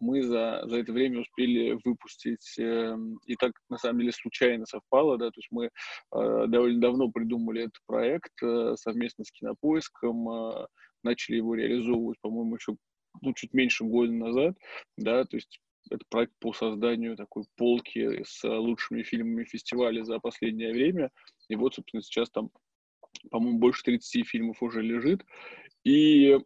мы за, за это время успели выпустить, э, и так на самом деле случайно совпало, да, то есть мы э, довольно давно придумали этот проект э, совместно с Кинопоиском, э, начали его реализовывать, по-моему, еще ну, чуть меньше года назад, да, то есть это проект по созданию такой полки с лучшими фильмами фестиваля за последнее время. И вот, собственно, сейчас там, по-моему, больше 30 фильмов уже лежит. И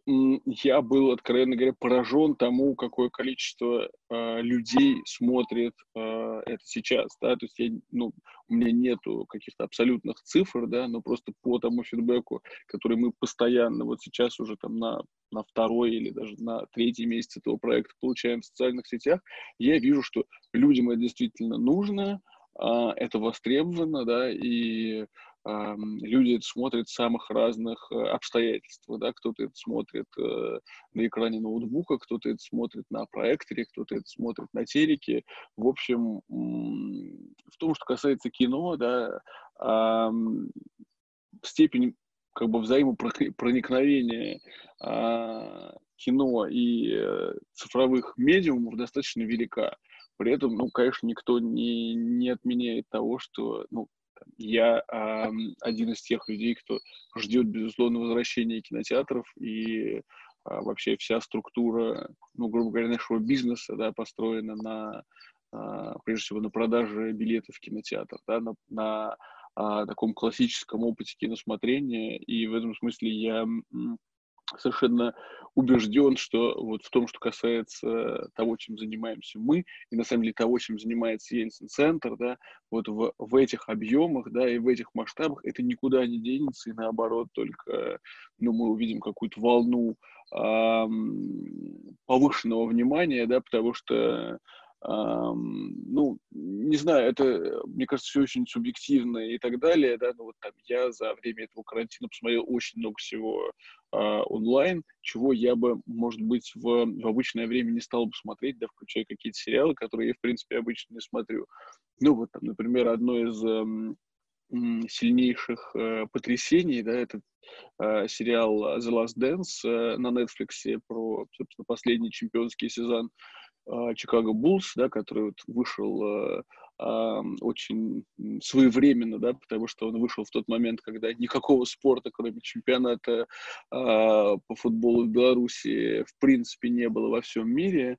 я был, откровенно говоря, поражен тому, какое количество э, людей смотрит э, это сейчас, да, то есть я, ну, у меня нету каких-то абсолютных цифр, да, но просто по тому фидбэку, который мы постоянно вот сейчас уже там на, на второй или даже на третий месяц этого проекта получаем в социальных сетях, я вижу, что людям это действительно нужно, э, это востребовано, да, и люди это смотрят в самых разных э, обстоятельствах, да, кто-то это смотрит э, на экране ноутбука, кто-то это смотрит на проекторе, кто-то это смотрит на телеке. В общем, в том, что касается кино, да, степень как бы взаимопроникновения а, кино и э, цифровых медиумов достаточно велика. При этом, ну, конечно, никто не, не отменяет того, что, ну, я э, один из тех людей, кто ждет, безусловно, возвращения кинотеатров и э, вообще вся структура, ну, грубо говоря, нашего бизнеса, да, построена на, э, прежде всего, на продаже билетов в кинотеатр, да, на, на э, таком классическом опыте киносмотрения, и в этом смысле я совершенно убежден, что вот в том, что касается того, чем занимаемся мы, и на самом деле того, чем занимается Ельцин-центр, да, вот в, в этих объемах, да, и в этих масштабах это никуда не денется, и наоборот, только, ну, мы увидим какую-то волну эм, повышенного внимания, да, потому что ну, не знаю, это, мне кажется, все очень субъективно и так далее, да, но вот там я за время этого карантина посмотрел очень много всего э, онлайн, чего я бы, может быть, в, в обычное время не стал бы смотреть, да, включая какие-то сериалы, которые я, в принципе, обычно не смотрю. Ну, вот там, например, одно из э, сильнейших э, потрясений, да, это э, сериал The Last Dance э, на Netflix про, собственно, последний чемпионский сезон а, Чикаго Буллс, да, который вот вышел э, э, очень своевременно, да, потому что он вышел в тот момент, когда никакого спорта, кроме чемпионата э, по футболу в Беларуси, в принципе, не было во всем мире.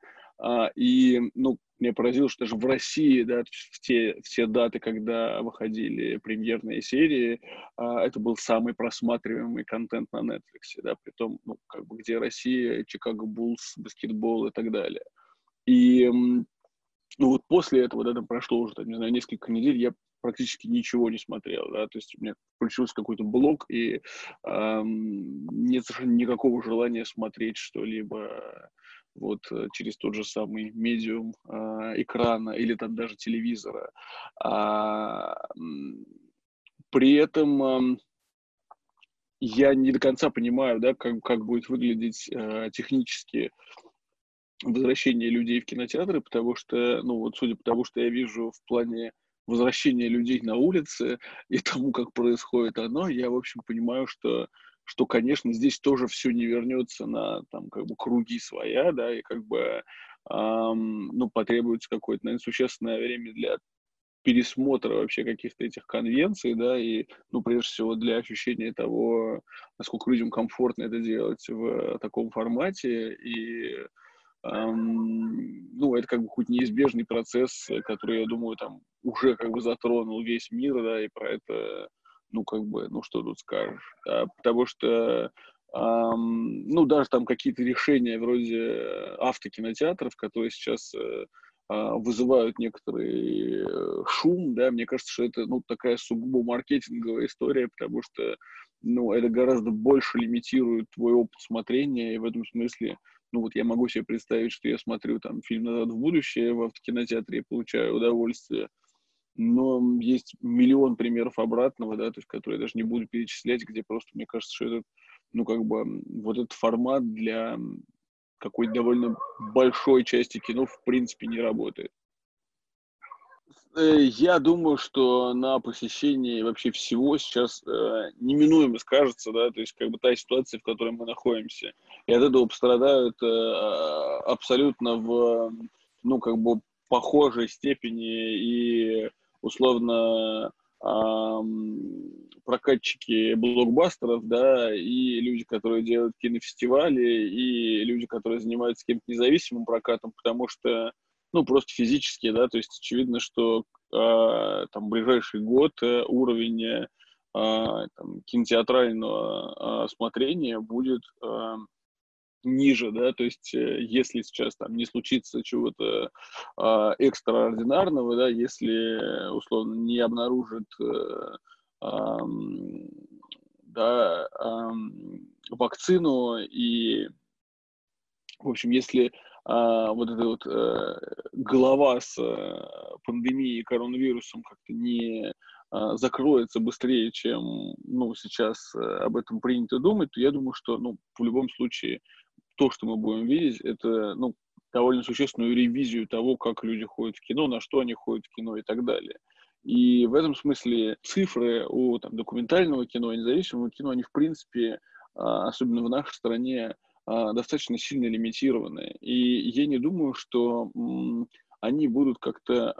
И, ну, меня поразило, что даже в России, да, в те, в даты, когда выходили премьерные серии, это был самый просматриваемый контент на Netflix, да, при том, ну, как бы, где Россия, Чикаго Буллс, баскетбол и так далее. И ну вот после этого, да, там прошло уже, там, не знаю, несколько недель, я практически ничего не смотрел, да, то есть у меня включился какой-то блог, и эм, нет совершенно никакого желания смотреть что-либо вот э, через тот же самый медиум э, экрана или там даже телевизора. А, при этом э, я не до конца понимаю, да, как, как будет выглядеть э, технически возвращение людей в кинотеатры, потому что, ну вот судя по тому, что я вижу в плане возвращения людей на улице и тому, как происходит оно, я, в общем, понимаю, что, что конечно, здесь тоже все не вернется на, там, как бы, круги своя, да, и как бы, эм, ну, потребуется какое-то, наверное, существенное время для пересмотра вообще каких-то этих конвенций, да, и, ну, прежде всего, для ощущения того, насколько людям комфортно это делать в таком формате, и ну, это как бы хоть неизбежный процесс, который, я думаю, там уже как бы затронул весь мир, да, и про это, ну, как бы, ну, что тут скажешь, да, потому что, эм, ну, даже там какие-то решения вроде автокинотеатров, которые сейчас э, а, вызывают некоторый э, шум, да, мне кажется, что это, ну, такая сугубо маркетинговая история, потому что, ну, это гораздо больше лимитирует твой опыт смотрения, и в этом смысле, ну вот я могу себе представить, что я смотрю там фильм «Назад в будущее» в автокинотеатре и получаю удовольствие, но есть миллион примеров обратного, да, то есть, которые я даже не буду перечислять, где просто, мне кажется, что это, ну, как бы, вот этот формат для какой-то довольно большой части кино в принципе не работает. Э, я думаю, что на посещении вообще всего сейчас э, неминуемо скажется, да, то есть как бы та ситуация, в которой мы находимся. И от этого пострадают э, абсолютно в, ну, как бы похожей степени и условно прокатчики блокбастеров, да, и люди, которые делают кинофестивали, и люди, которые занимаются каким-то независимым прокатом, потому что, ну, просто физически, да, то есть очевидно, что э, там ближайший год э, уровень э, там, кинотеатрального э, смотрения будет э, ниже, да, то есть э, если сейчас там не случится чего-то э, экстраординарного, да, если условно не обнаружит э, э, да, э, вакцину и, в общем, если а, вот эта вот э, голова с э, пандемией коронавирусом как-то не а, закроется быстрее, чем ну, сейчас э, об этом принято думать, то я думаю, что ну, в любом случае то, что мы будем видеть, это ну, довольно существенную ревизию того, как люди ходят в кино, на что они ходят в кино и так далее. И в этом смысле цифры у там, документального кино, независимого кино, они в принципе, а, особенно в нашей стране, а, достаточно сильно лимитированы. И я не думаю, что они будут как-то,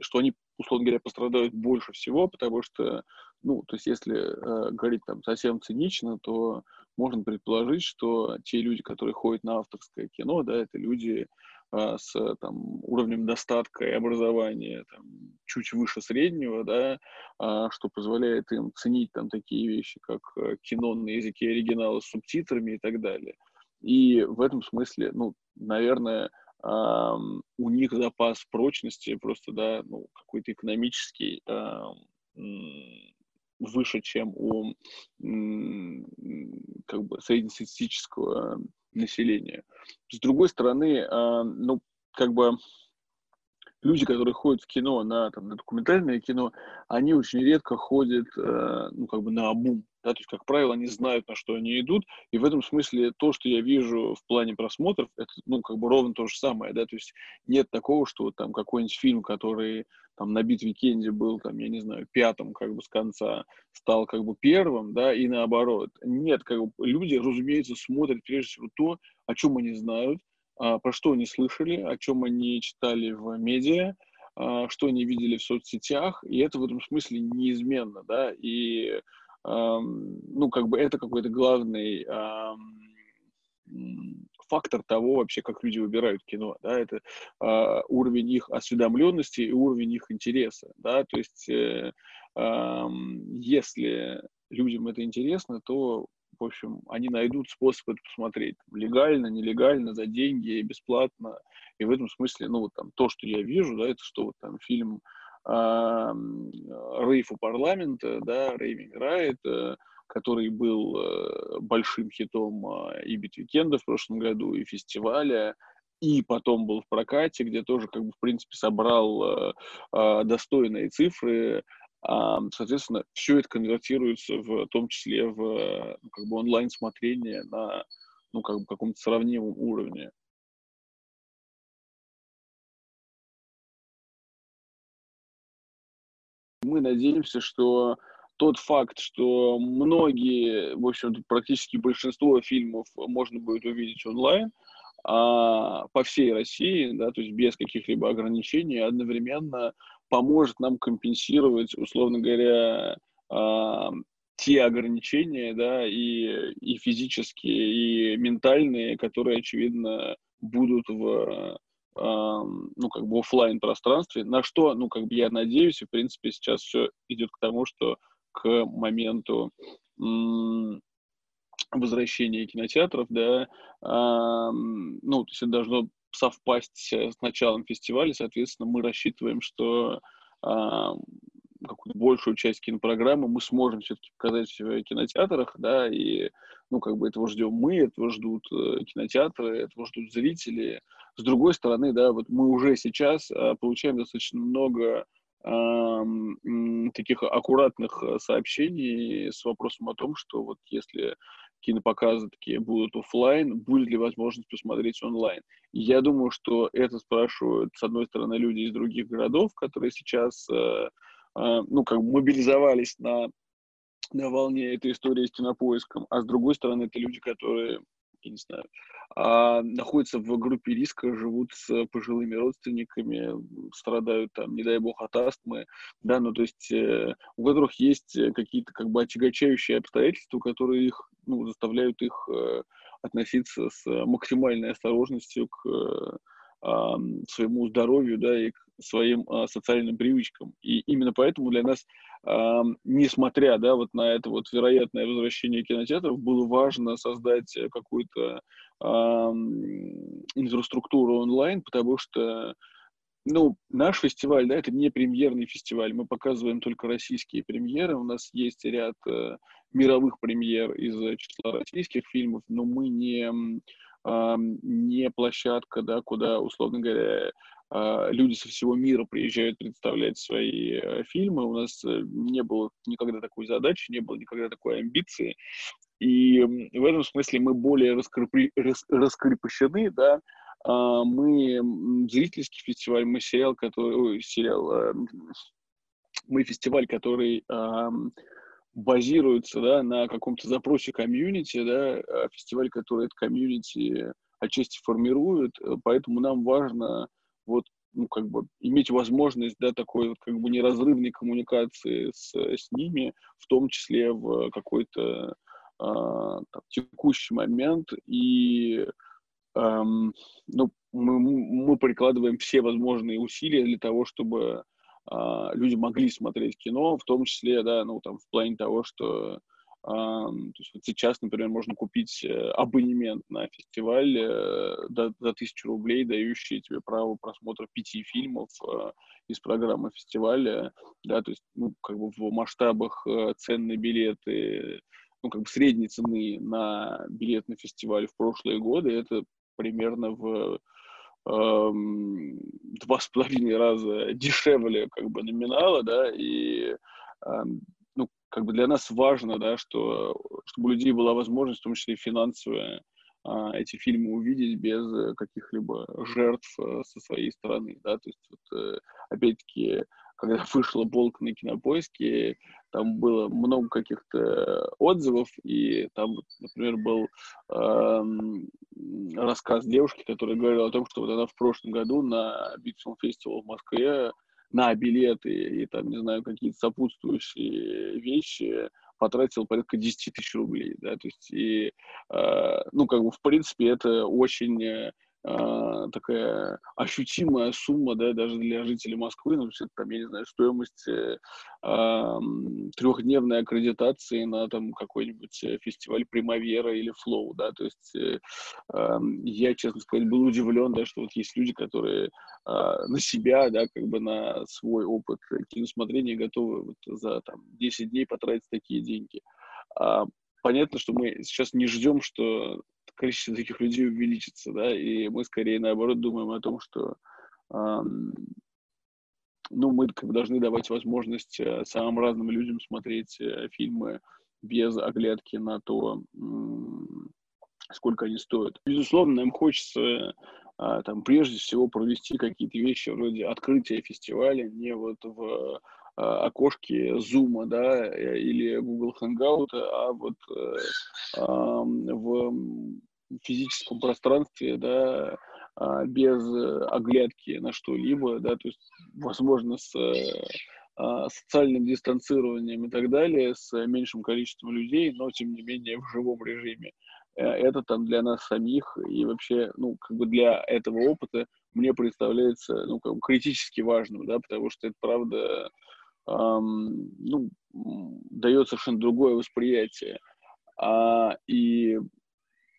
что они, условно говоря, пострадают больше всего, потому что, ну, то есть если э, говорить там совсем цинично, то можно предположить, что те люди, которые ходят на авторское кино, да, это люди а, с там, уровнем достатка и образования там, чуть выше среднего, да, а, что позволяет им ценить там такие вещи, как э, кино на языке оригинала с субтитрами и так далее. И в этом смысле, ну, наверное, у них запас прочности просто, да, ну, какой-то экономический выше, чем у как бы среднестатистического населения. С другой стороны, а, ну, как бы люди, которые ходят в кино, на, там, на документальное кино, они очень редко ходят, э, ну, как бы на обум. Да, то есть, как правило, они знают, на что они идут, и в этом смысле то, что я вижу в плане просмотров, это, ну, как бы ровно то же самое, да, то есть нет такого, что там какой-нибудь фильм, который там на Beat Weekend е был, там, я не знаю, пятым как бы с конца, стал как бы первым, да, и наоборот. Нет, как бы люди, разумеется, смотрят прежде всего то, о чем они знают, а, про что они слышали, о чем они читали в медиа, а, что они видели в соцсетях, и это в этом смысле неизменно, да, и, ну, как бы это какой-то главный фактор того вообще, как люди выбирают кино, да, это э, уровень их осведомленности и уровень их интереса, да, то есть э, э, если людям это интересно, то в общем, они найдут способ это посмотреть. Легально, нелегально, за деньги, бесплатно. И в этом смысле, ну, вот там, то, что я вижу, да, это что вот там фильм э, «Рейв у парламента», да, «Raving Riot», э, который был э, большим хитом э, и Beat Weekend а в прошлом году, и фестиваля, и потом был в прокате, где тоже, как бы, в принципе, собрал достойные цифры, Соответственно, все это конвертируется в том числе в ну, как бы онлайн-смотрение на ну, как бы каком-то сравнимом уровне. Мы надеемся, что тот факт, что многие, в общем-то, практически большинство фильмов можно будет увидеть онлайн, а, по всей России, да, то есть без каких-либо ограничений, одновременно поможет нам компенсировать, условно говоря, э, те ограничения, да, и, и физические, и ментальные, которые, очевидно, будут в, ну, как бы офлайн пространстве, на что, ну, как бы я надеюсь, в принципе, сейчас все идет к тому, что к моменту возвращения кинотеатров, да, ну, то есть это должно совпасть с началом фестиваля, соответственно, мы рассчитываем, что какую-то большую часть кинопрограммы мы сможем все-таки показать в кинотеатрах, да, и, ну, как бы этого ждем мы, этого ждут э, кинотеатры, этого ждут зрители. С другой стороны, да, вот мы уже сейчас э, получаем достаточно много э, таких аккуратных сообщений с вопросом о том, что вот если кинопоказы такие будут офлайн, будет ли возможность посмотреть онлайн. Я думаю, что это спрашивают, с одной стороны, люди из других городов, которые сейчас, э, э, ну, как бы мобилизовались на, на волне этой истории с кинопоиском, а с другой стороны, это люди, которые я не знаю, а, находятся в группе риска, живут с пожилыми родственниками, страдают там, не дай бог, от астмы, да, ну, то есть э, у которых есть какие-то как бы отягощающие обстоятельства, которые их, ну, заставляют их э, относиться с максимальной осторожностью к своему здоровью, да, и к своим а, социальным привычкам. И именно поэтому для нас, а, несмотря, да, вот на это вот вероятное возвращение кинотеатров, было важно создать какую-то а, инфраструктуру онлайн, потому что ну, наш фестиваль, да, это не премьерный фестиваль, мы показываем только российские премьеры, у нас есть ряд э, мировых премьер из числа российских фильмов, но мы не не площадка, да, куда, условно говоря, а, люди со всего мира приезжают представлять свои э, фильмы. У нас э, не было никогда такой задачи, не было никогда такой амбиции. И в этом смысле мы более раскрепли, рас, раскрепощены, да, а, мы зрительский фестиваль, мы сериал, который, сериал, мы фестиваль, который базируется да, на каком-то запросе комьюнити, да, а фестиваль, который это комьюнити отчасти формирует, э, поэтому нам важно вот, ну, как бы иметь возможность, да, такой как бы неразрывной коммуникации с, с ними, в том числе в какой-то там, текущий момент, и эм, ну, мы, мы прикладываем все возможные усилия для того, чтобы люди могли смотреть кино, в том числе, да, ну, там, в плане того, что то есть вот сейчас, например, можно купить э, абонемент на фестиваль э, за, за тысячу рублей, дающий тебе право просмотра пяти фильмов э, из программы фестиваля, да, то есть, ну, как бы в масштабах цен на билеты, ну, как бы средней цены на билет на фестиваль в прошлые годы, это примерно в два с половиной раза дешевле как бы номинала, да, и эм, ну, как бы для нас важно, да, что, чтобы у людей была возможность, в том числе финансовая, а, эти фильмы увидеть без каких-либо жертв э, со своей стороны, да, то есть вот, э, опять-таки когда вышла «Болк» на кинопоиске, там было много каких-то отзывов, и там, например, был э, рассказ девушки, которая говорила о том, что вот она в прошлом году на Big Film в Москве на билеты и там, не знаю, какие-то сопутствующие вещи потратил порядка 10 тысяч рублей, да, то есть, и, э, ну, как бы, в принципе, это очень а, такая ощутимая сумма, да, даже для жителей Москвы, ну, это, там, я не знаю, стоимость э, э, трехдневной аккредитации на там какой-нибудь э, фестиваль Примавера или Флоу, да, то есть э, э, я, честно сказать, был удивлен, да, что вот есть люди, которые э, на себя, да, как бы на свой опыт киносмотрения готовы вот за там 10 дней потратить такие деньги. Понятно, что мы сейчас не ждем, что количество таких людей увеличится, да, и мы скорее наоборот думаем о том, что эм, ну, мы как бы должны давать возможность э, самым разным людям смотреть э, фильмы без оглядки на то, сколько они стоят. Безусловно, нам хочется а, там прежде всего провести какие-то вещи вроде открытия фестиваля, не вот в а, окошке Zoom, да, э, или Google Hangout, а вот в физическом пространстве, да, а, без оглядки на что-либо, да, то есть, возможно, с а, социальным дистанцированием и так далее, с меньшим количеством людей, но, тем не менее, в живом режиме. Э, это там для нас самих и вообще, ну, как бы для этого опыта мне представляется, ну, как бы критически важным, да, потому что это, правда, ну, дает совершенно другое восприятие. А, и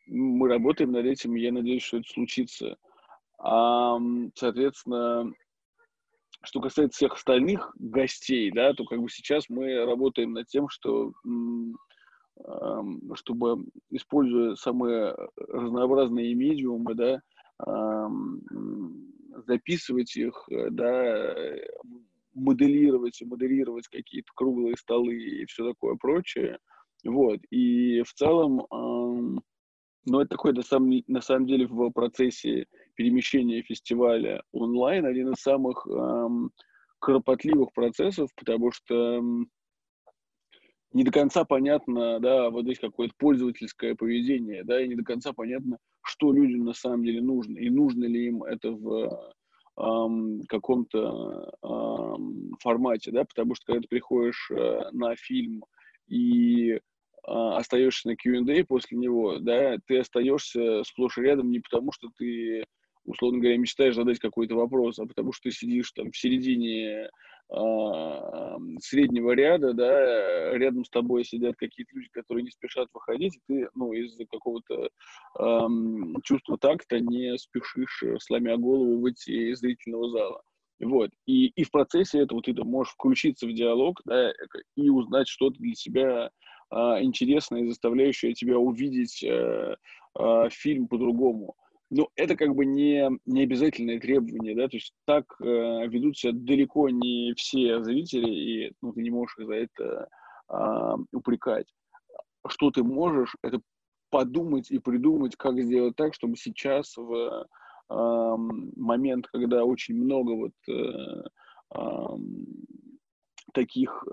мы работаем над этим, и я надеюсь, что это случится. А, соответственно, что касается всех остальных гостей, да, то как бы сейчас мы работаем над тем, что чтобы, используя самые разнообразные медиумы, да, записывать их, да, моделировать и моделировать какие-то круглые столы и все такое прочее, Вот, и в целом, э, ну, это такой, на самом, на самом деле, в процессе перемещения фестиваля онлайн один из самых э, кропотливых процессов, потому что не до конца понятно, да, вот здесь какое-то пользовательское поведение, да, и не до конца понятно, что людям на самом деле нужно, и нужно ли им это в каком-то формате, да, потому что когда ты приходишь э, на фильм и э, остаешься на Q&A после него, да, ты остаешься сплошь и рядом не потому, что ты условно говоря, мечтаешь задать какой-то вопрос, а потому что ты сидишь там в середине а, среднего ряда, да, рядом с тобой сидят какие-то люди, которые не спешат выходить, и ты, ну, из-за какого-то э, чувства такта не спешишь, э, сломя голову, выйти из зрительного зала. Вот. И, и в процессе этого ты можешь включиться в диалог, да, и узнать что-то для себя а, интересное, заставляющее тебя увидеть а, а, фильм по-другому. Ну, это как бы не, не обязательное требование, да, то есть так э, ведут себя далеко не все зрители, и ну, ты не можешь их за это э, упрекать. Что ты можешь, это подумать и придумать, как сделать так, чтобы сейчас в э, момент, когда очень много вот э, э, таких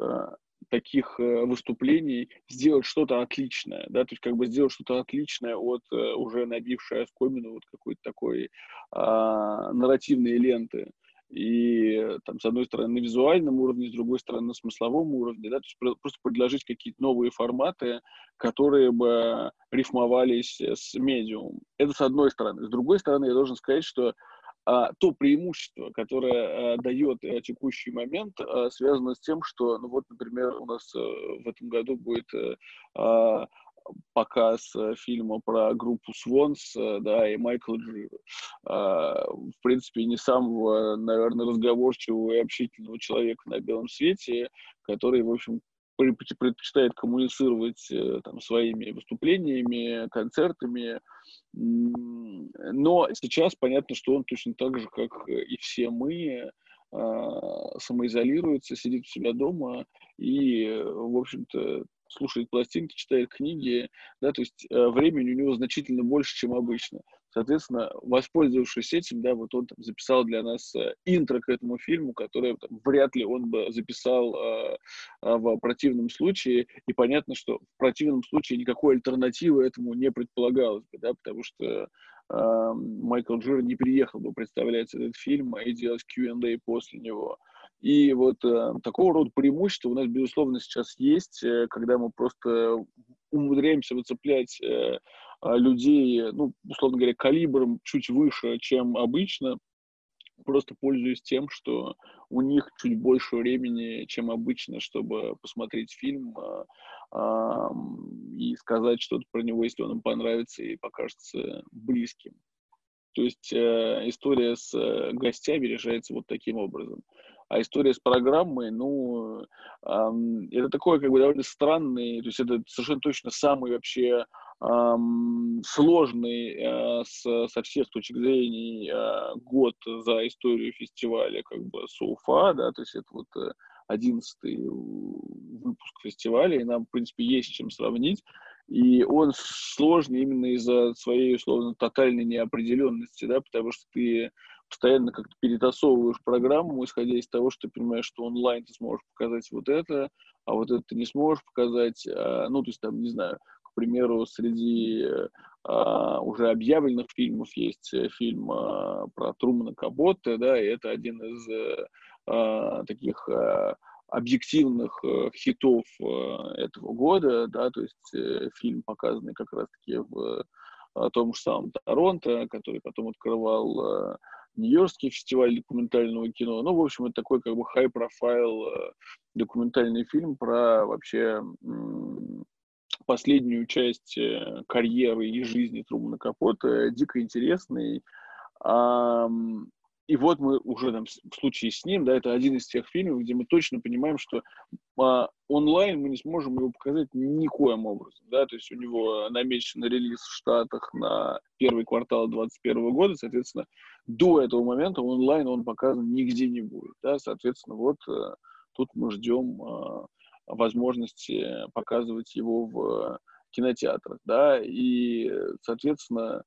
таких э, выступлений сделать что-то отличное, да, то есть как бы сделать что-то отличное от э, уже набившей оскомину вот какой-то такой а, нарративной ленты. И там, с одной стороны, на визуальном уровне, с другой стороны, на смысловом уровне, да, то есть просто предложить какие-то новые форматы, которые бы рифмовались с медиумом. Это с одной стороны. С другой стороны, я должен сказать, что то преимущество, которое а, дает а, текущий момент, а, связано с тем, что, ну вот, например, у нас а, в этом году будет а, показ фильма про группу Swans, да, и Майкла Джира. А, в принципе, не самого, наверное, разговорчивого и общительного человека на белом свете, который, в общем, предпочитает коммуницировать э, там, своими выступлениями, концертами. Но сейчас понятно, что он точно так же, как и все мы, а, самоизолируется, сидит у себя дома и, в общем-то, слушает пластинки, читает книги, да, то есть э, времени у него значительно больше, чем обычно. Соответственно, воспользовавшись этим, да, вот он там, записал для нас э, интро к этому фильму, которое там, вряд ли он бы записал э, в противном случае. И понятно, что в противном случае никакой альтернативы этому не предполагалось бы, да, потому что э, Майкл Джир не приехал бы представлять этот фильм и делать Q&A после него. И вот э, такого рода преимущества у нас, безусловно, сейчас есть, э, когда мы просто умудряемся выцеплять э, людей, ну, условно говоря, калибром чуть выше, чем обычно, просто пользуясь тем, что у них чуть больше времени, чем обычно, чтобы посмотреть фильм э, э, и сказать что-то про него, если он им понравится и покажется близким. То есть э, история с э, гостями решается вот таким образом. А история с программой, ну, э, это такое как бы довольно странный, то есть это совершенно точно самый вообще сложный э, с, со всех точек зрения э, год за историю фестиваля, как бы СУФА, да, то есть это вот э, одиннадцатый выпуск фестиваля, и нам, в принципе, есть чем сравнить. И он сложный именно из-за своей, условно, тотальной неопределенности, да, потому что ты постоянно как-то перетасовываешь программу, исходя из того, что ты понимаешь, что онлайн ты сможешь показать вот это, а вот это ты не сможешь показать, а, ну, то есть там, не знаю, к примеру, среди а, уже объявленных фильмов есть э, фильм а, про Трумана Кабота, да, и это один из а, таких объективных хитов этого года, да, то есть фильм, показанный как раз-таки в том же самом Торонто, который потом открывал Нью-Йоркский фестиваль документального кино. Ну, в общем, это такой как бы high-profile документальный фильм про вообще последнюю часть э, карьеры и жизни Трумана Капота, дико интересный. И вот мы уже там, в случае с ним, да, это один из тех фильмов, где мы точно понимаем, что а, онлайн мы не сможем его показать никоим образом, да, то есть у него намечен релиз в Штатах на первый квартал 2021 года, соответственно, до этого момента онлайн он показан нигде не будет, да, соответственно, вот а, тут мы ждем а, возможности показывать его в кинотеатрах, да, и, соответственно,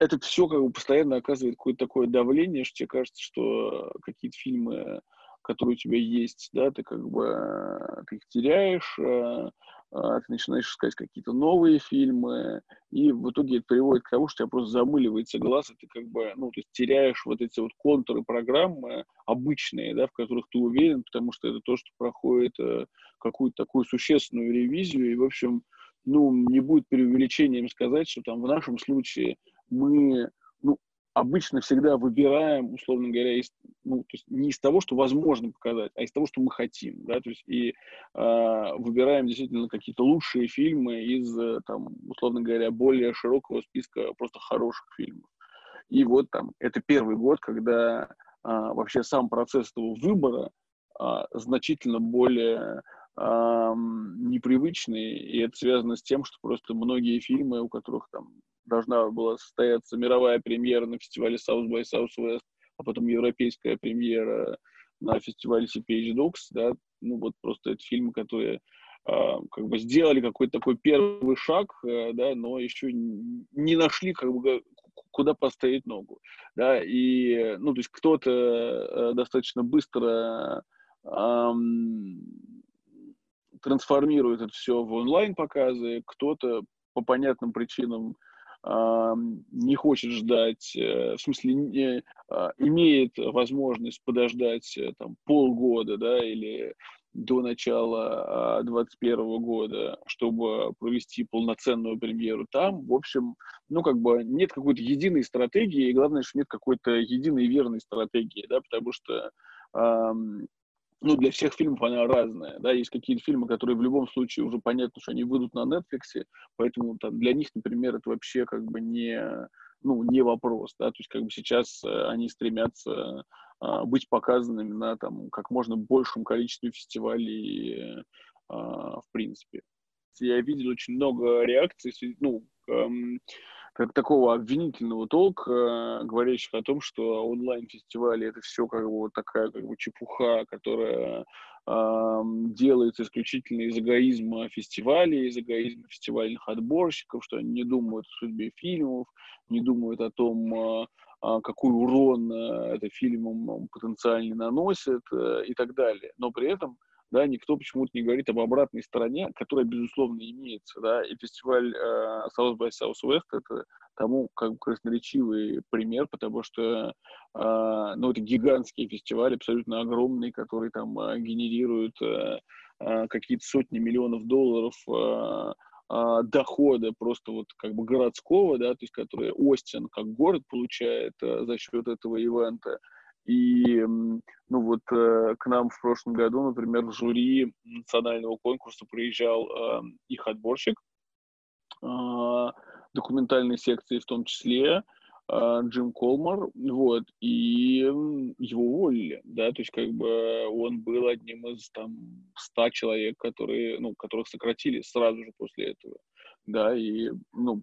это все как бы постоянно оказывает какое-то такое давление, что тебе кажется, что какие-то фильмы, которые у тебя есть, да, ты как бы ты их теряешь, э, а, ты начинаешь искать какие-то новые фильмы, и в итоге это приводит к тому, что у тебя просто замыливается глаз, и ты как бы, ну, то есть теряешь вот эти вот контуры программы обычные, да, в которых ты уверен, потому что это то, что проходит э, какую-то такую существенную ревизию, и, в общем, ну, не будет преувеличением сказать, что там в нашем случае мы обычно всегда выбираем, условно говоря, из, ну, то есть не из того, что возможно показать, а из того, что мы хотим, да, то есть и э, выбираем действительно какие-то лучшие фильмы из, э, там, условно говоря, более широкого списка просто хороших фильмов. И вот там, это первый год, когда э, вообще сам процесс этого выбора э, значительно более непривычный, и это связано с тем, что просто многие фильмы, у которых там должна была состояться мировая премьера на фестивале South by Southwest, а потом европейская премьера на фестивале CPH Docs, да, ну вот просто это фильмы, которые э, как бы сделали какой-то такой первый шаг, э, да, но еще не нашли как бы куда поставить ногу, да, и, ну, то есть кто-то э, достаточно быстро э, трансформирует это все в онлайн-показы, кто-то по понятным причинам не хочет ждать, э, в смысле, не, а, имеет возможность подождать э, там, полгода, да, или до начала 2021 а, года, чтобы провести полноценную премьеру там. В общем, ну, как бы нет какой-то единой стратегии, и главное, что нет какой-то единой верной стратегии, да, потому что ну, для всех фильмов она разная, да, есть какие-то фильмы, которые в любом случае уже понятно, что они выйдут на Netflix, поэтому там, для них, например, это вообще как бы не, ну, не вопрос, да, то есть как бы сейчас э, они стремятся а, быть показанными на там как можно большем количестве фестивалей, а, в принципе. Я видел очень много реакций, ну, эм, как такого обвинительного толка, говорящих о том, что онлайн-фестивали это все как бы вот такая как бы чепуха, которая э, делается исключительно из эгоизма фестивалей, из эгоизма фестивальных отборщиков, что они не думают о судьбе фильмов, не думают о том, э, какой урон э, это фильмам потенциально наносит э, и так далее. Но при этом да, никто почему-то не говорит об обратной стороне, которая, безусловно, имеется, да, и фестиваль э, South by Southwest это тому как бы красноречивый пример, потому что, э, ну, это гигантский фестиваль, абсолютно огромный, который там э, генерирует э, э, какие-то сотни миллионов долларов э, дохода просто вот как бы городского, да, то есть который Остин как город получает э, за счет этого ивента, и, ну, вот э, к нам в прошлом году, например, в жюри национального конкурса приезжал э, их отборщик, э, документальной секции в том числе, э, Джим Колмар, вот, и его уволили, да, то есть как бы он был одним из там ста человек, которые, ну, которых сократили сразу же после этого, да, и, ну,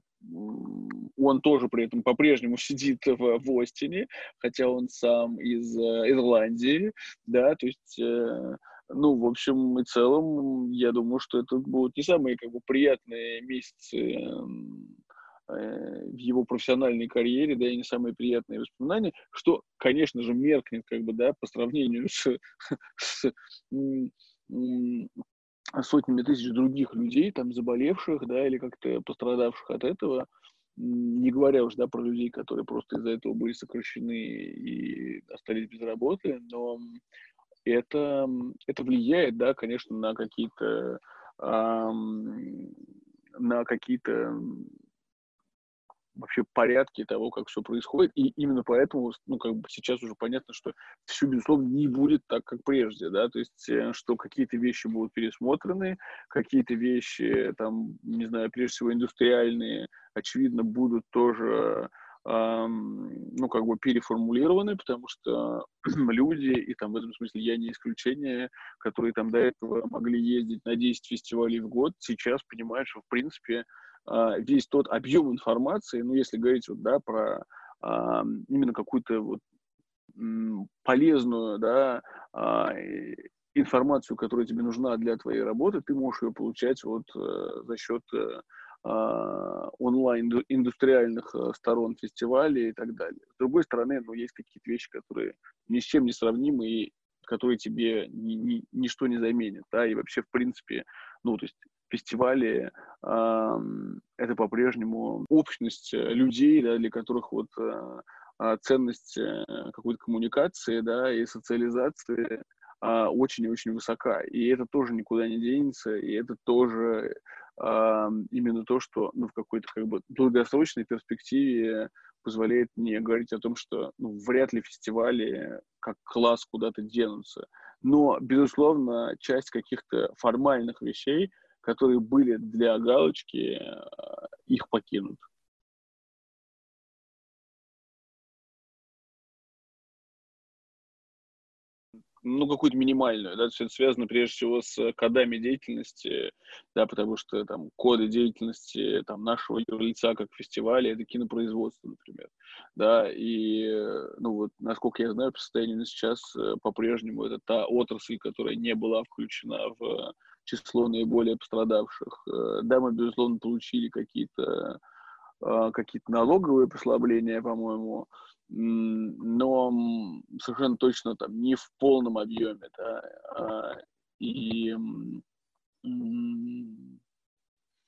он тоже при этом по-прежнему сидит в, в Остине, хотя он сам из э, Ирландии, да, то есть, э, ну, в общем и целом, я думаю, что это будут не самые, как бы, приятные месяцы э, в его профессиональной карьере, да, и не самые приятные воспоминания, что, конечно же, меркнет, как бы, да, по сравнению с, с сотнями тысяч других людей, там, заболевших, да, или как-то пострадавших от этого, не говоря уж, да, про людей, которые просто из-за этого были сокращены и остались без работы, но это, это влияет, да, конечно, на какие-то эм, на какие-то вообще порядке того, как все происходит. И именно поэтому, ну, как бы сейчас уже понятно, что все, безусловно, не будет так, как прежде, да, то есть, э, что какие-то вещи будут пересмотрены, какие-то вещи, там, не знаю, прежде всего индустриальные, очевидно, будут тоже ну, как бы переформулированы, потому что люди, и там в этом смысле я не исключение, которые там до этого могли ездить на 10 фестивалей в год, сейчас понимают, что, в принципе, весь тот объем информации, ну, если говорить вот, да, про а, именно какую-то вот полезную, да, а, информацию, которая тебе нужна для твоей работы, ты можешь ее получать вот э, за счет э, а, онлайн индустриальных э, сторон фестиваля и так далее. С другой стороны, ну, есть какие-то вещи, которые ни с чем не сравнимы и которые тебе ни, ни, ничто не заменит, да, и вообще, в принципе, ну, то есть фестивали это по-прежнему общность э, людей, да, для которых вот э, ценность э, какой-то коммуникации, да, и социализации а, очень и очень высока. И это тоже никуда не денется, и это тоже а, именно то, что ну, в какой-то как бы долгосрочной перспективе позволяет мне говорить о том, что ну, вряд ли фестивали как класс куда-то денутся. Но, безусловно, часть каких-то формальных вещей, которые были для галочки, а, их покинут. ну, какую-то минимальную, да, все это связано прежде всего с кодами деятельности, да, потому что там коды деятельности там нашего юрлица как фестиваля это кинопроизводство, например, да, и, ну, вот, насколько я знаю, по состоянию на сейчас э, по-прежнему это та отрасль, которая не была включена в число наиболее пострадавших. Э, да, мы, безусловно, получили какие-то а, какие-то налоговые послабления, по-моему, но совершенно точно там не в полном объеме, да, а, и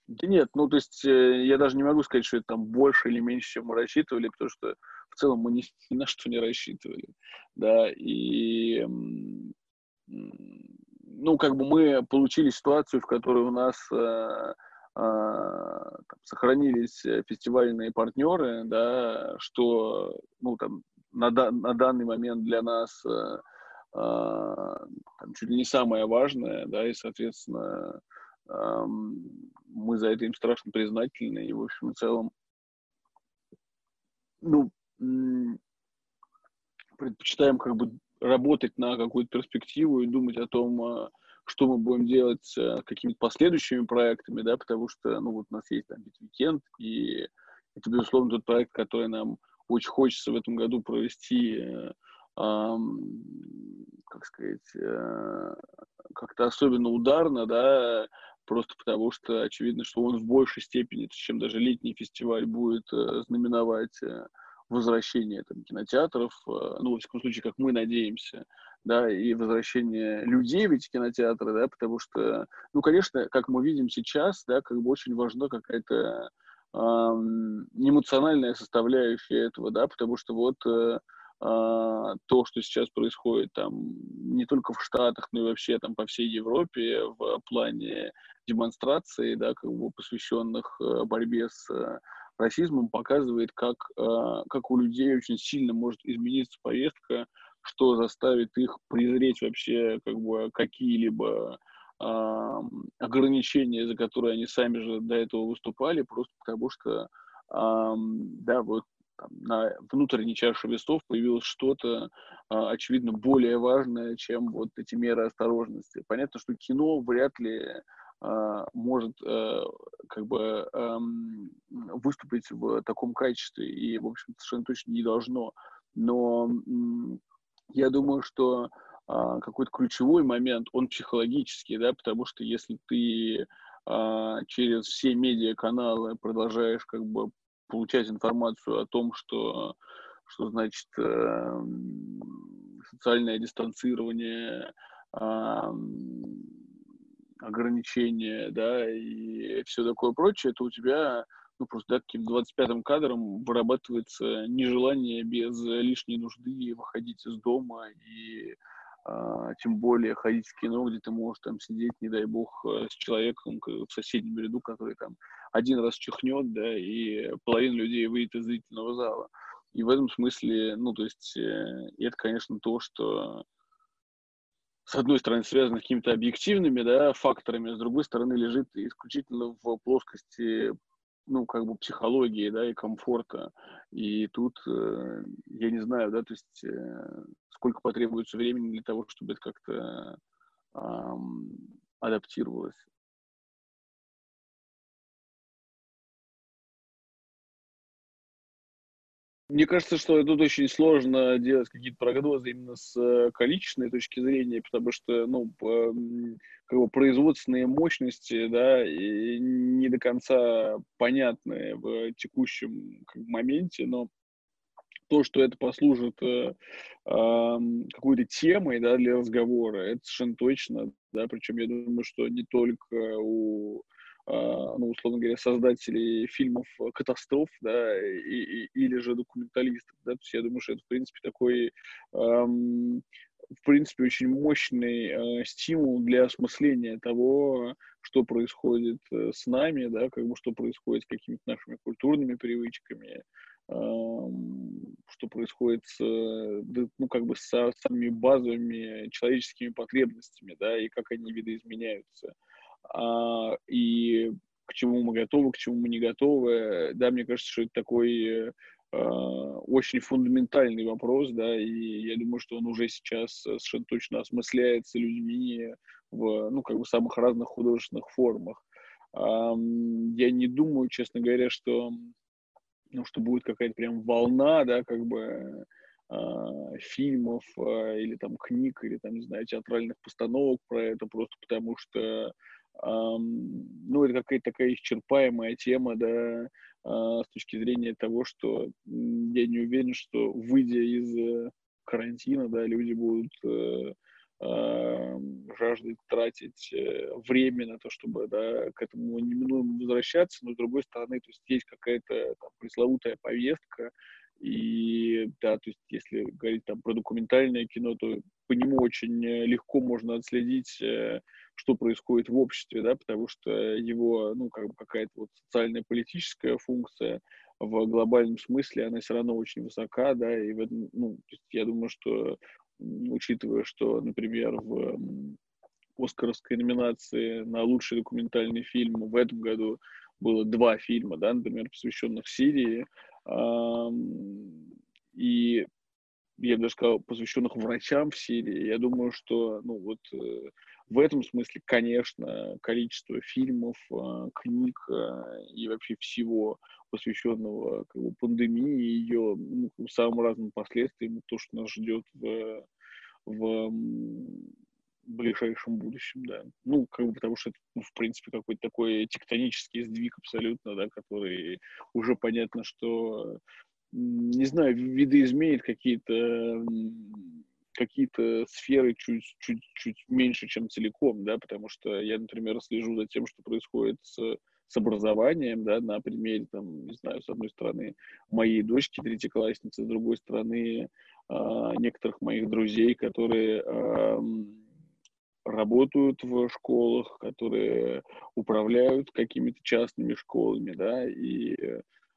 да нет, ну то есть э, я даже не могу сказать, что это там больше или меньше, чем мы рассчитывали, потому что в целом мы ни, ни на что не рассчитывали, да, и ну как бы мы получили ситуацию, в которой у нас э, а, там, сохранились э, фестивальные партнеры, да, что ну, там, на, на данный момент для нас э, а, там, чуть ли не самое важное, да, и, соответственно, мы за это им страшно признательны, и, в общем, в целом, ну, предпочитаем как бы работать на какую-то перспективу и думать о том, а, что мы будем делать с э, какими-то последующими проектами, да, потому что, ну, вот у нас есть там Bitweekend, и это, безусловно, тот проект, который нам очень хочется в этом году провести, э, э, как сказать, э, как-то особенно ударно, да, просто потому что очевидно, что он в большей степени, чем даже летний фестиваль, будет э, знаменовать э, возвращение там, кинотеатров, э, ну, во всяком случае, как мы надеемся, да, и возвращение людей в эти кинотеатры, да, потому что, ну, конечно, как мы видим сейчас, да, как бы очень важна какая-то э, эмоциональная составляющая этого, да, потому что вот э, Uh, то, что сейчас происходит там не только в Штатах, но и вообще там по всей Европе в плане демонстраций, да, как бы посвященных uh, борьбе с uh, расизмом, показывает, как, как у людей очень сильно может измениться повестка что заставит их презреть вообще как бы какие-либо э, ограничения, за которые они сами же до этого выступали, просто потому что, э, да, вот там, на внутренней чаше весов появилось что-то, э, очевидно, более важное, чем вот эти меры осторожности. Понятно, что кино вряд ли Uh, может uh, как бы выступить в таком качестве и, в общем, совершенно точно не должно. Но я думаю, что а, какой-то ключевой момент, он психологический, да, потому что если ты а, через все медиаканалы продолжаешь как бы получать информацию о том, что, что значит э, социальное дистанцирование, ограничения, да, и все такое прочее, то у тебя ну, просто, да, таким 25-м кадром вырабатывается нежелание без лишней нужды выходить из дома и а, тем более ходить в кино, где ты можешь там сидеть, не дай бог, э, с человеком в соседнем ряду, который там один раз чихнет, да, и половина людей выйдет из зрительного зала. И в этом смысле, ну, то есть, э, это, конечно, то, что с одной стороны, связано с какими-то объективными да, факторами, с другой стороны, лежит исключительно в плоскости ну, как бы психологии, да, и комфорта. И тут, э, я не знаю, да, то есть э, сколько потребуется времени для того, чтобы это как-то э, адаптировалось. Мне кажется, что тут очень сложно делать какие-то прогнозы именно с э, количественной точки зрения, потому что, ну, как бы производственные мощности, да, не до конца понятны в текущем как моменте, но то, что это послужит э, э, какой-то темой, да, для разговора, это совершенно точно, да, причем я думаю, что не только у ну, условно говоря, создателей фильмов катастроф, да, и, и, или же документалистов, да, то есть я думаю, что это, в принципе, такой, эм, в принципе, очень мощный э, стимул для осмысления того, что происходит э, с нами, да, как бы, что происходит с какими-то нашими культурными привычками, что происходит с, ну, как бы с самыми базовыми человеческими потребностями, да, и как они видоизменяются. а, и к чему мы готовы, к чему мы не готовы. Да, мне кажется, что это такой а, очень фундаментальный вопрос, да, и я думаю, что он уже сейчас совершенно точно осмысляется людьми в, ну, как бы самых разных художественных формах. Я не думаю, честно говоря, что, ну, что будет какая-то прям волна, да, как бы а, фильмов или там книг, или там, не знаю, театральных постановок про это, просто потому что ну, это какая-то такая исчерпаемая тема, да, а, с точки зрения того, что я не уверен, что выйдя из э, карантина, да, люди будут э, жаждать тратить э, время на то, чтобы да, к этому неминуемо возвращаться, но с другой стороны, то есть есть какая-то там, пресловутая повестка, и да, то есть если говорить там про документальное кино, то по нему очень легко можно отследить что происходит в обществе, да, потому что его, ну, как бы какая-то вот социальная политическая функция в глобальном смысле, она все равно очень высока, да, и в этом, ну, я думаю, что, учитывая, что, например, в Оскаровской номинации на лучший документальный фильм в этом году было два фильма, да, например, посвященных Сирии, и я бы даже сказал, посвященных врачам в Сирии. Я думаю, что, ну, вот э, в этом смысле, конечно, количество фильмов, а, книг а, и вообще всего, посвященного как бы, пандемии и ее ну, самым разным последствиям, то, что нас ждет в, в ближайшем будущем, да. Ну, как бы потому что это, ну, в принципе, какой-то такой тектонический сдвиг абсолютно, да, который уже понятно, что, не знаю, видоизменит какие-то какие-то сферы чуть, чуть, чуть меньше, чем целиком, да, потому что я, например, слежу за тем, что происходит с, с образованием, да, на примере, там, не знаю, с одной стороны, моей дочки, третьеклассницы, с другой стороны, э, некоторых моих друзей, которые э, работают в школах, которые управляют какими-то частными школами, да, и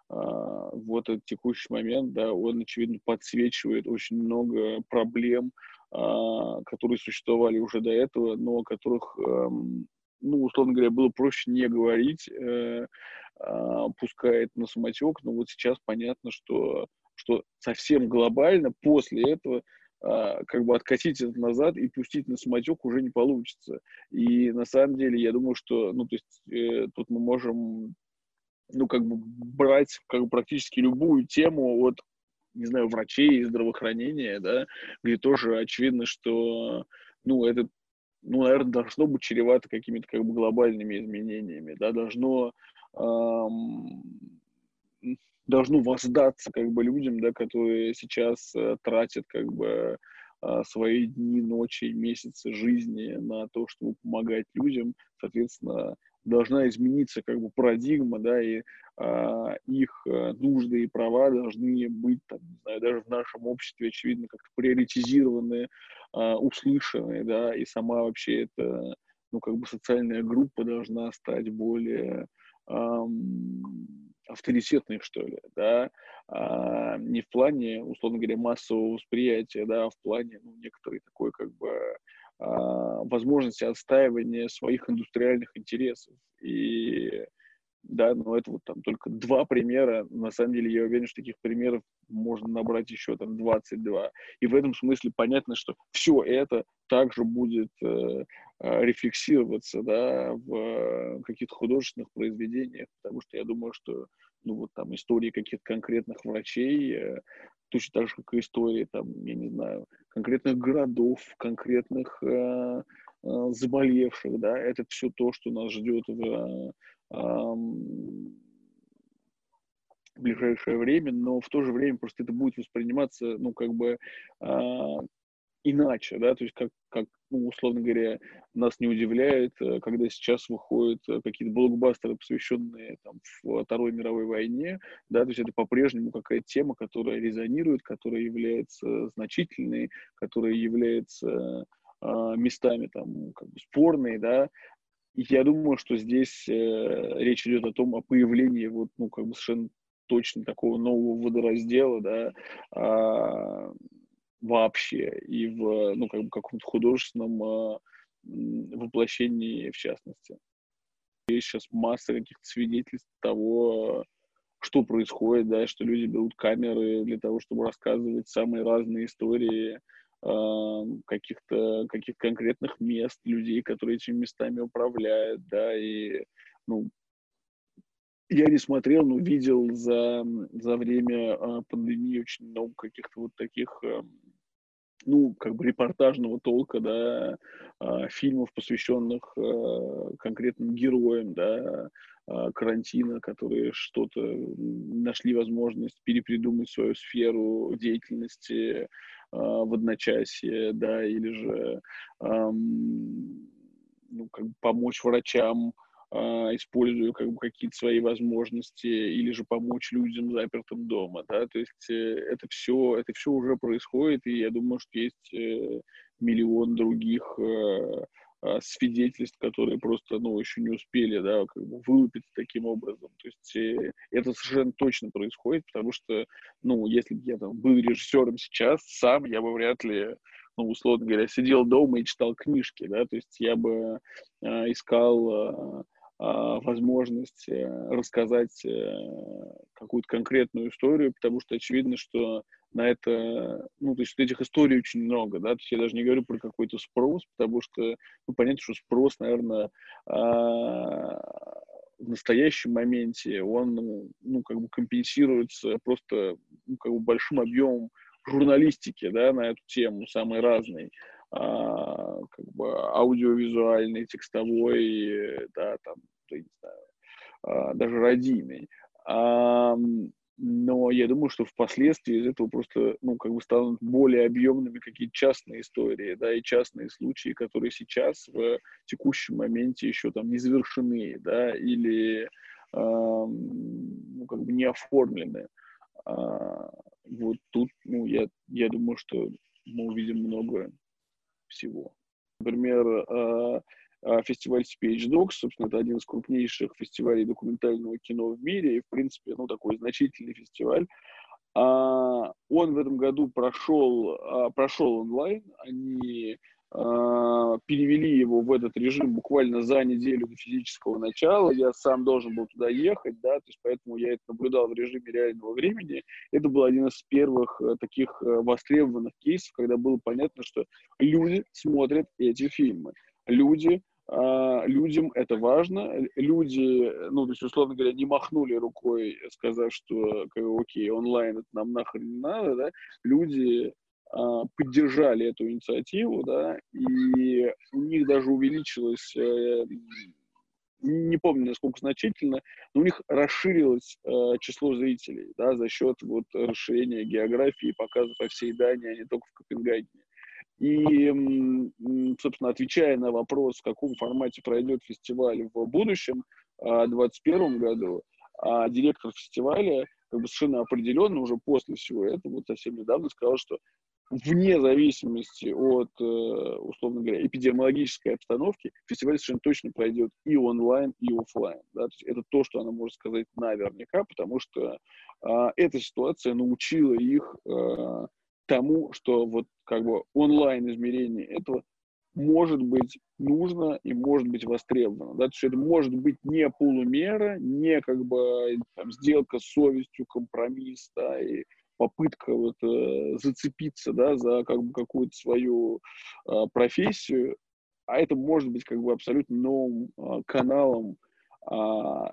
а, вот этот текущий момент, да, он, очевидно, подсвечивает очень много проблем, а, которые существовали уже до этого, но о которых, эм, ну, условно говоря, было проще не говорить, а, пускай это на самотек, но вот сейчас понятно, что, что совсем глобально после этого как бы откатить это назад и пустить на самотек уже не получится. И на самом деле я думаю, что, ну, то есть э, тут мы можем ну, как бы брать как бы, практически любую тему от, не знаю, врачей и здравоохранения, да, где тоже очевидно, что, ну, это, ну, наверное, должно быть чревато какими-то как бы глобальными изменениями, да, должно, эм, должно воздаться как бы людям, да, которые сейчас э, тратят как бы э, свои дни, ночи, месяцы жизни на то, чтобы помогать людям, соответственно, должна измениться как бы парадигма, да, и а, их а, нужды и права должны быть, там, знаю, даже в нашем обществе, очевидно, как-то приоритизированы, а, услышаны, да, и сама вообще эта, ну, как бы социальная группа должна стать более эм, авторитетной, что ли, да, а, не в плане, условно говоря, массового восприятия, да, а в плане, ну, некоторой такой, как бы, а, возможности отстаивания своих индустриальных интересов. И да, но это вот там только два примера. На самом деле, я уверен, что таких примеров можно набрать еще там 22. И в этом смысле понятно, что все это также будет э, э рефлексироваться, да, в каких-то художественных произведениях, потому что я думаю, что ну вот там истории каких-то конкретных врачей, э, точно так же, как и истории, там, я не знаю, конкретных городов, конкретных э, э, заболевших, да, это все то, что нас ждет в в ближайшее время, но в то же время просто это будет восприниматься, ну, как бы э, иначе, да, то есть как, как ну, условно говоря, нас не удивляет, э, когда сейчас выходят э, какие-то блокбастеры, посвященные там, Второй мировой войне, да, то есть это по-прежнему какая-то тема, которая резонирует, которая является значительной, которая является э, местами там как бы спорной, да, я думаю, что здесь э, речь идет о том, о появлении вот, ну, как бы совершенно точно такого нового водораздела, да, а, вообще и в, ну, как бы каком-то художественном а, воплощении в частности. Есть сейчас масса каких-то свидетельств того, что происходит, да, что люди берут камеры для того, чтобы рассказывать самые разные истории, каких-то каких конкретных мест, людей, которые этими местами управляют, да, и, ну, я не смотрел, но видел за, за время а, пандемии очень много каких-то вот таких, ну, как бы репортажного толка, да, а, фильмов, посвященных а, конкретным героям, да, карантина, которые что-то нашли возможность перепридумать свою сферу деятельности, в одночасье, да, или же ну, как бы помочь врачам, э, используя как бы какие-то свои возможности, или же помочь людям запертым дома, да, то есть э, это все, это все уже происходит, и я думаю, что есть э, миллион других э, а, свидетельств, которые просто, ну, еще не успели, да, как бы вылупиться таким образом. То есть э, это совершенно точно происходит, потому что, ну, если бы я там был режиссером сейчас, сам я бы вряд ли, ну, условно говоря, сидел дома и читал книжки, да, то есть я бы э, искал э, а, возможность рассказать какую-то конкретную историю, потому что очевидно, что на это, ну, то есть этих историй очень много, да, то есть я даже не говорю про какой-то спрос, потому что, ну, понятно, что спрос, наверное, а, в настоящем моменте он, ну, как бы компенсируется просто, ну, как бы большим объемом журналистики, да, на эту тему, самой разной. А, как бы аудиовизуальный, текстовой, да, там, я не знаю, а, даже радийный. А, но я думаю, что впоследствии из этого просто, ну, как бы станут более объемными какие-то частные истории, да, и частные случаи, которые сейчас в текущем моменте еще там не завершены, да, или, э, ну, как бы не оформлены. А, вот тут, ну, я, я думаю, что мы увидим много всего. Например, а, фестиваль Speech Docs, собственно, это один из крупнейших фестивалей документального кино в мире, и, в принципе, ну, такой значительный фестиваль. А, он в этом году прошел, прошел онлайн, они а, перевели его в этот режим буквально за неделю до физического начала. Я сам должен был туда ехать, да, то есть поэтому я это наблюдал в режиме реального времени. Это был один из первых э, таких э, востребованных кейсов, когда было понятно, что люди смотрят эти фильмы. Люди а, людям это важно. Люди, ну, то есть, условно говоря, не махнули рукой, сказав, что, окей, онлайн это нам нахрен не надо, да. Люди а, поддержали эту инициативу, да, и у них даже увеличилось, э, не помню, насколько значительно, но у них расширилось э, число зрителей, да, за счет вот расширения географии показа по всей Дании, а не только в Копенгагене. И, собственно, отвечая на вопрос, в каком формате пройдет фестиваль в будущем, а, в 2021 году, а директор фестиваля как бы совершенно определенно уже после всего этого, вот совсем недавно сказал, что вне зависимости от, э, условно говоря, эпидемиологической обстановки, фестиваль совершенно точно пройдет и онлайн, и офлайн. Да? То есть это то, что она может сказать наверняка, потому что а, эта ситуация научила их а, тому, что вот как бы онлайн измерение этого может быть нужно и может быть востребовано. Да? То есть это может быть не полумера, не как бы там, сделка с совестью, компромисс, да, и попытка вот, э, зацепиться да, за как бы, какую-то свою э, профессию, а это может быть как бы абсолютно новым э, каналом э,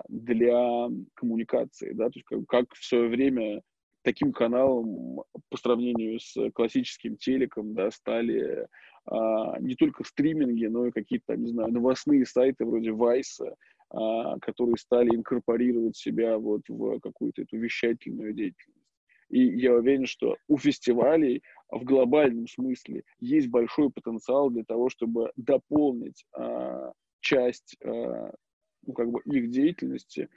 для коммуникации. Да? То есть как, как в свое время таким каналом по сравнению с классическим телеком да, стали а, не только стриминги, но и какие-то, не знаю, новостные сайты вроде Вайса, а, которые стали инкорпорировать себя вот в какую-то эту вещательную деятельность. И я уверен, что у фестивалей в глобальном смысле есть большой потенциал для того, чтобы дополнить а, часть а, ну, как бы их деятельности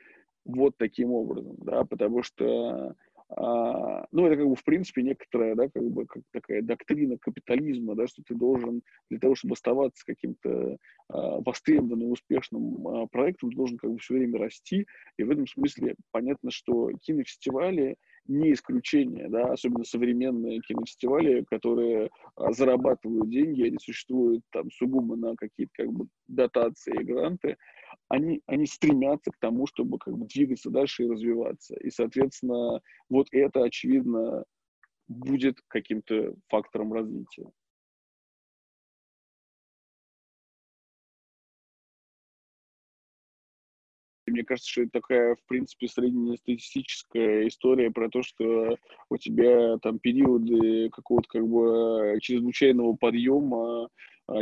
вот таким образом, да, потому что а, ну, это как бы, в принципе, некоторая, да, как бы, как такая доктрина капитализма, да, что ты должен для того, чтобы оставаться каким-то а, востребованным, успешным а, проектом, ты должен как бы все время расти, и в этом смысле понятно, что кинофестивали не исключение, да, особенно современные кинофестивали, которые а, зарабатывают деньги, они существуют там сугубо на какие-то как бы дотации и гранты, они, они стремятся к тому, чтобы как бы двигаться дальше и развиваться. И, соответственно, вот это, очевидно, будет каким-то фактором развития. мне кажется, что это такая, в принципе, среднестатистическая история про то, что у тебя там периоды какого-то как бы чрезвычайного подъема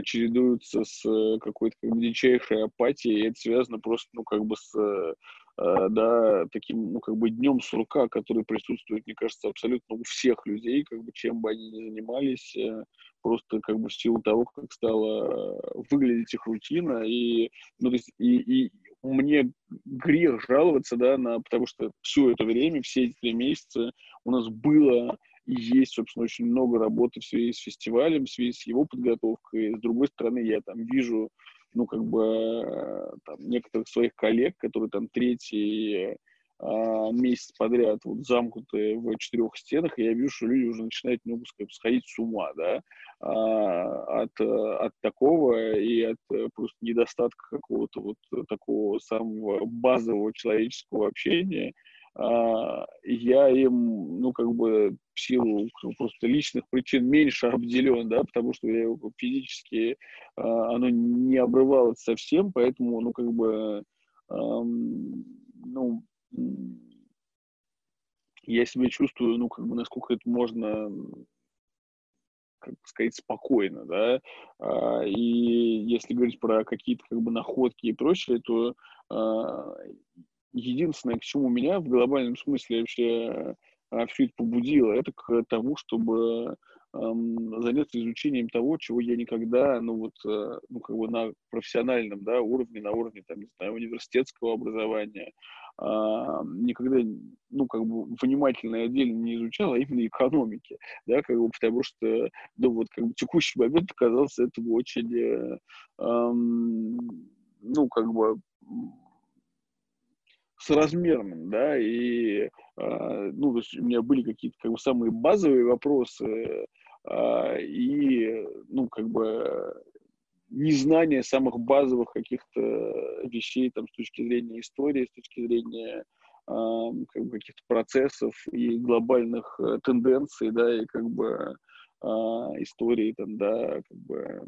чередуются с э, какой-то как бы дичайшей апатией, и это связано просто, ну, как бы с э, э, да, таким, ну, как бы днем сурка, который присутствует, мне кажется, абсолютно у всех людей, как бы чем бы они ни занимались, просто как бы в силу того, как стала выглядеть их рутина, и, ну, то есть, и, и мне грех жаловаться, да, на, потому что все это время, все эти три месяца у нас было и есть, собственно, очень много работы в связи с фестивалем, в связи с его подготовкой. С другой стороны, я там вижу, ну, как бы, там, некоторых своих коллег, которые там третий а, месяц подряд вот замкнутые в четырех стенах, и я вижу, что люди уже начинают немного сходить с ума, да, а, от, от такого и от просто недостатка какого-то вот такого самого базового человеческого общения, я им, ну, как бы, в силу просто личных причин меньше обделен, да, потому что я физически, а, оно не обрывалось совсем, поэтому, ну, как бы, ну, я себя чувствую, ну, как бы, насколько это можно, как сказать, спокойно, да, а, и если говорить про какие-то, как бы, находки и прочее, то единственное, к чему меня в глобальном смысле вообще а, все это побудило, это к тому, чтобы эм, заняться изучением того, чего я никогда, ну вот, э, ну как бы на профессиональном, да, уровне, на уровне, там, не знаю, университетского образования, э, никогда, ну как бы внимательно и отдельно не изучал, а именно экономики, да, как бы потому что, ну вот, как бы текущий момент оказался этому очень, э, э, ну как бы соразмерным, да, и, э, ну, то есть у меня были какие-то, как бы, самые базовые вопросы, э, и, ну, как бы, незнание самых базовых каких-то вещей, там, с точки зрения истории, с точки зрения э, как бы, каких-то процессов и глобальных э, тенденций, да, и, как бы, э, истории, там, да, как бы,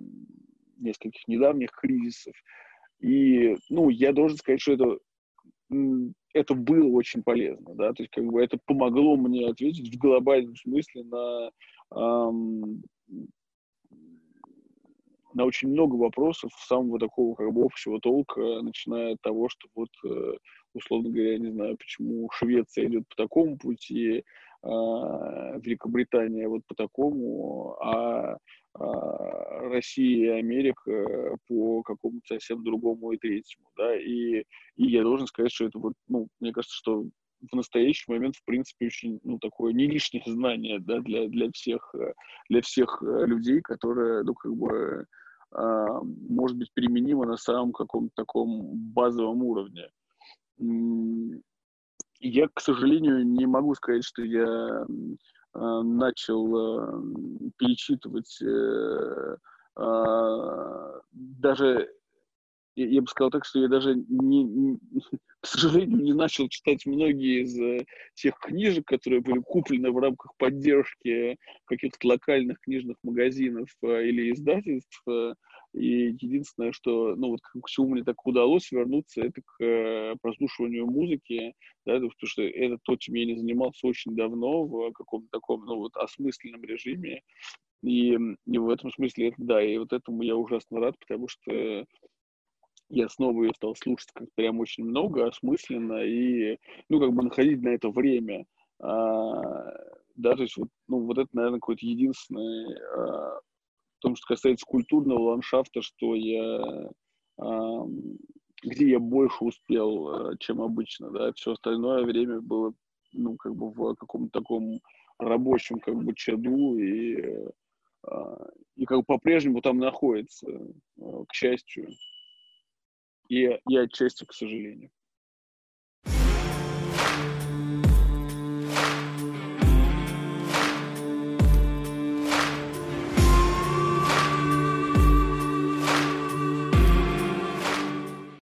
нескольких недавних кризисов. И, ну, я должен сказать, что это это было очень полезно, да, то есть как бы это помогло мне ответить в глобальном смысле на эм, на очень много вопросов самого такого как бы общего толка, начиная от того, что вот, э, условно говоря, не знаю, почему Швеция идет по такому пути, Великобритания вот по такому, а а, Россия и Америка по какому-то совсем другому и третьему, да, и, и я должен сказать, что это вот, ну, мне кажется, что в настоящий момент, в принципе, очень, ну, такое не лишнее знание, да, для, для всех, для всех э, людей, которые, ну, как бы, а, может быть применимо на самом каком-то таком базовом уровне. Я, к сожалению, не могу сказать, что я Э, начал э, перечитывать э, даже я, я бы сказал так, что я даже не, не, к сожалению, не начал читать многие из э, тех книжек, которые были куплены в рамках поддержки каких-то локальных книжных магазинов э, или издательств. И единственное, что, ну вот к чему мне так удалось вернуться, это к э, прослушиванию музыки, да, потому что это то, чем я не занимался очень давно в каком-то таком, ну вот, осмысленном режиме. И, и в этом смысле, это, да, и вот этому я ужасно рад, потому что я снова ее стал слушать как прям очень много, осмысленно, и, ну, как бы находить на это время. А, да, то есть вот, ну, вот это, наверное, какой-то единственный, а, в том, что касается культурного ландшафта, что я, где я больше успел, а, чем обычно, да, все остальное время было, ну, как бы в каком-то таком рабочем, как бы, чаду, и, а, и как бы по-прежнему там находится, а, к счастью и, и отчасти, к сожалению.